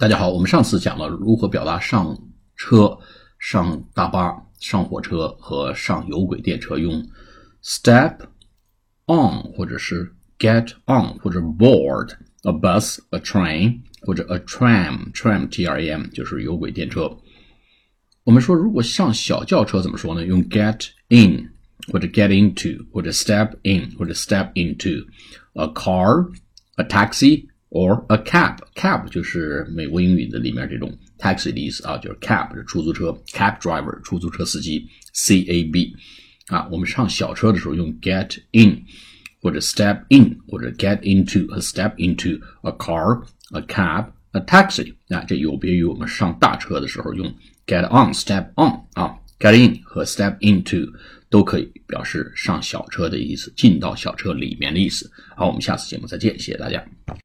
大家好，我们上次讲了如何表达上车、上大巴、上火车和上有轨电车，用 step on 或者是 get on 或者 board a bus, a train 或者 a tram, tram t r a m 就是有轨电车。我们说如果上小轿车怎么说呢？用 get in 或者 get into 或者 step in 或者 step into a car, a taxi。 Or a cab cab 就是美国英语的里面这种 taxi 的意思啊，就是 cab 是出租车，cab driver 出租车司机，c a b 啊，我们上小车的时候用 get in 或者 step in 或者 get into 和 step into a car a cab a taxi 啊，这有别于我们上大车的时候用 get on step on 啊，get in 和 step into 都可以表示上小车的意思，进到小车里面的意思。好，我们下次节目再见，谢谢大家。